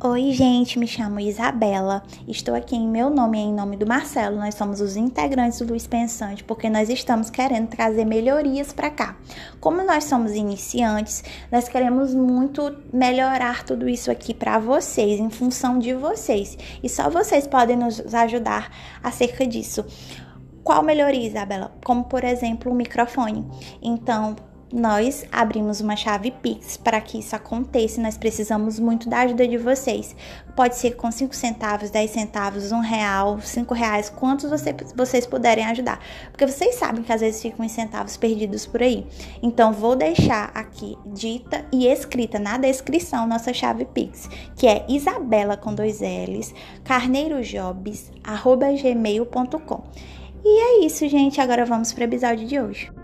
Oi, gente, me chamo Isabela. Estou aqui em meu nome e em nome do Marcelo. Nós somos os integrantes do Luiz Pensante porque nós estamos querendo trazer melhorias para cá. Como nós somos iniciantes, nós queremos muito melhorar tudo isso aqui para vocês, em função de vocês. E só vocês podem nos ajudar acerca disso. Qual melhoria, Isabela? Como, por exemplo, o microfone. Então, nós abrimos uma chave Pix para que isso aconteça. Nós precisamos muito da ajuda de vocês. Pode ser com 5 centavos, 10 centavos, 1 real, 5 reais, quantos você, vocês puderem ajudar. Porque vocês sabem que às vezes ficam os centavos perdidos por aí. Então, vou deixar aqui dita e escrita na descrição nossa chave Pix, que é Isabela com dois L's, carneirojobs, arroba gmail.com. E é isso, gente. Agora vamos para o episódio de hoje.